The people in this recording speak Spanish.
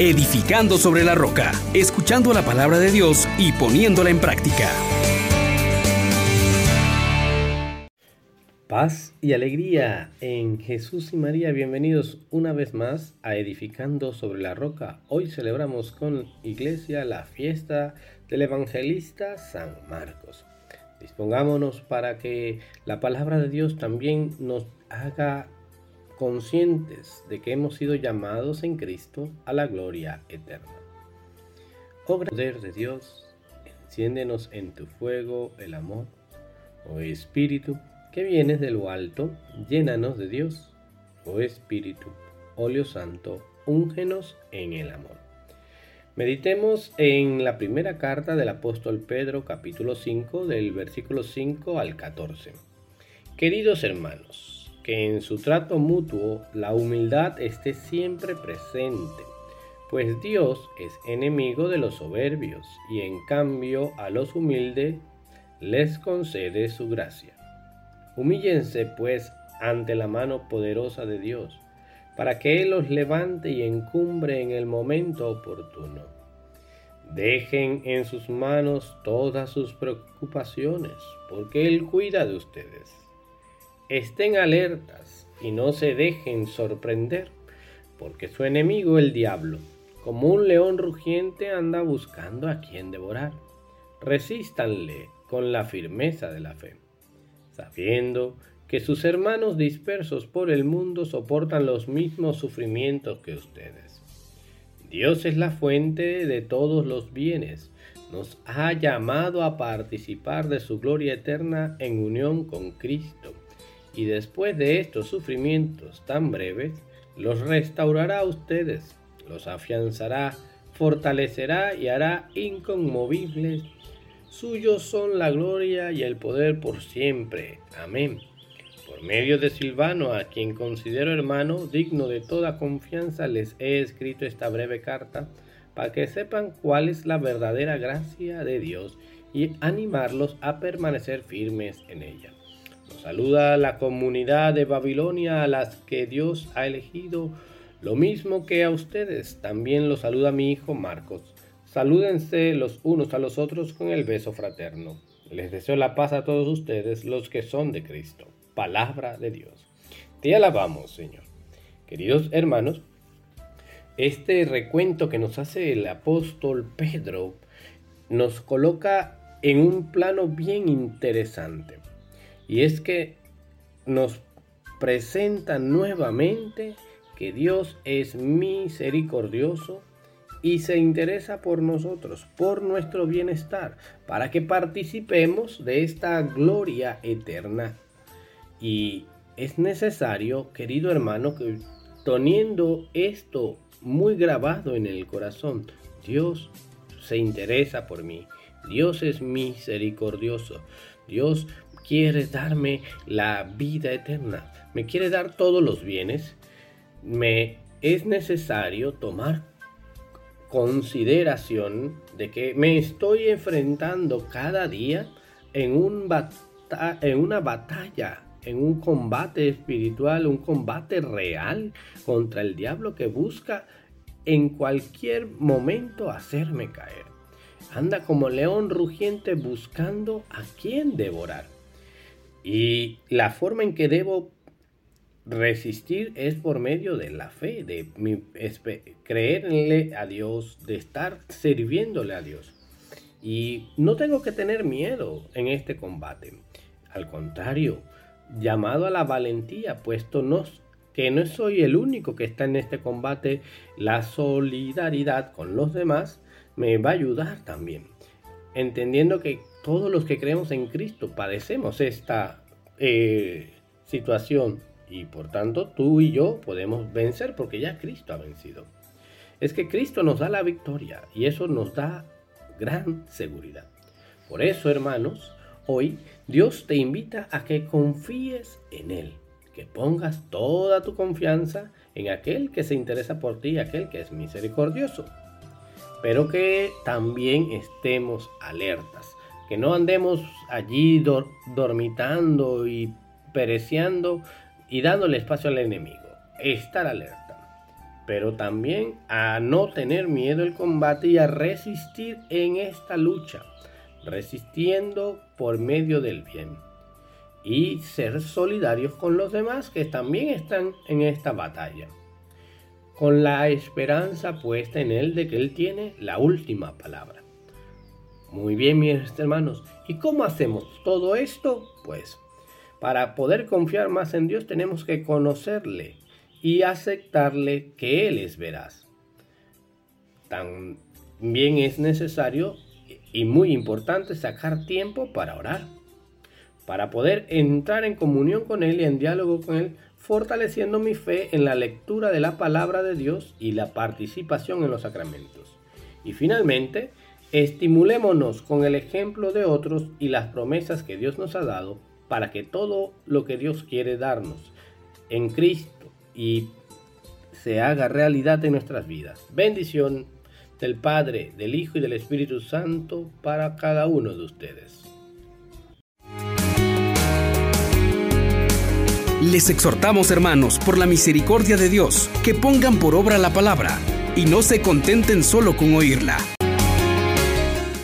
edificando sobre la roca, escuchando la palabra de Dios y poniéndola en práctica. Paz y alegría en Jesús y María, bienvenidos una vez más a Edificando sobre la Roca. Hoy celebramos con Iglesia la fiesta del evangelista San Marcos. Dispongámonos para que la palabra de Dios también nos haga conscientes de que hemos sido llamados en Cristo a la gloria eterna. Oh poder de Dios, enciéndenos en tu fuego el amor, oh Espíritu, que vienes de lo alto, llénanos de Dios, oh Espíritu, óleo santo, úngenos en el amor. Meditemos en la primera carta del apóstol Pedro capítulo 5 del versículo 5 al 14. Queridos hermanos, que en su trato mutuo la humildad esté siempre presente, pues Dios es enemigo de los soberbios y en cambio a los humildes les concede su gracia. Humíllense pues ante la mano poderosa de Dios, para que Él los levante y encumbre en el momento oportuno. Dejen en sus manos todas sus preocupaciones, porque Él cuida de ustedes. Estén alertas y no se dejen sorprender, porque su enemigo el diablo, como un león rugiente, anda buscando a quien devorar. Resístanle con la firmeza de la fe sabiendo que sus hermanos dispersos por el mundo soportan los mismos sufrimientos que ustedes. Dios es la fuente de todos los bienes, nos ha llamado a participar de su gloria eterna en unión con Cristo, y después de estos sufrimientos tan breves, los restaurará a ustedes, los afianzará, fortalecerá y hará inconmovibles Suyos son la gloria y el poder por siempre. Amén. Por medio de Silvano, a quien considero hermano, digno de toda confianza, les he escrito esta breve carta para que sepan cuál es la verdadera gracia de Dios y animarlos a permanecer firmes en ella. Saluda la comunidad de Babilonia a las que Dios ha elegido, lo mismo que a ustedes. También los saluda mi hijo Marcos. Salúdense los unos a los otros con el beso fraterno. Les deseo la paz a todos ustedes, los que son de Cristo. Palabra de Dios. Te alabamos, Señor. Queridos hermanos, este recuento que nos hace el apóstol Pedro nos coloca en un plano bien interesante. Y es que nos presenta nuevamente que Dios es misericordioso y se interesa por nosotros, por nuestro bienestar, para que participemos de esta gloria eterna. Y es necesario, querido hermano, que teniendo esto muy grabado en el corazón, Dios se interesa por mí, Dios es misericordioso, Dios quiere darme la vida eterna, me quiere dar todos los bienes, me es necesario tomar consideración de que me estoy enfrentando cada día en, un en una batalla, en un combate espiritual, un combate real contra el diablo que busca en cualquier momento hacerme caer. Anda como león rugiente buscando a quien devorar. Y la forma en que debo resistir es por medio de la fe, de creerle a Dios, de estar sirviéndole a Dios. Y no tengo que tener miedo en este combate. Al contrario, llamado a la valentía, puesto no, que no soy el único que está en este combate, la solidaridad con los demás me va a ayudar también. Entendiendo que todos los que creemos en Cristo padecemos esta eh, situación y por tanto tú y yo podemos vencer porque ya Cristo ha vencido. Es que Cristo nos da la victoria y eso nos da gran seguridad. Por eso, hermanos, hoy Dios te invita a que confíes en Él, que pongas toda tu confianza en aquel que se interesa por ti, aquel que es misericordioso. Pero que también estemos alertas, que no andemos allí dormitando y pereciendo y dándole espacio al enemigo. Estar alerta. pero también a no tener miedo al combate y a resistir en esta lucha, resistiendo por medio del bien. Y ser solidarios con los demás que también están en esta batalla, con la esperanza puesta en Él de que Él tiene la última palabra. Muy bien, mis hermanos, ¿y cómo hacemos todo esto? Pues para poder confiar más en Dios tenemos que conocerle y aceptarle que Él es veraz. También es necesario y muy importante sacar tiempo para orar, para poder entrar en comunión con Él y en diálogo con Él, fortaleciendo mi fe en la lectura de la palabra de Dios y la participación en los sacramentos. Y finalmente, estimulémonos con el ejemplo de otros y las promesas que Dios nos ha dado para que todo lo que Dios quiere darnos en Cristo y se haga realidad en nuestras vidas. Bendición del Padre, del Hijo y del Espíritu Santo para cada uno de ustedes. Les exhortamos, hermanos, por la misericordia de Dios, que pongan por obra la palabra y no se contenten solo con oírla.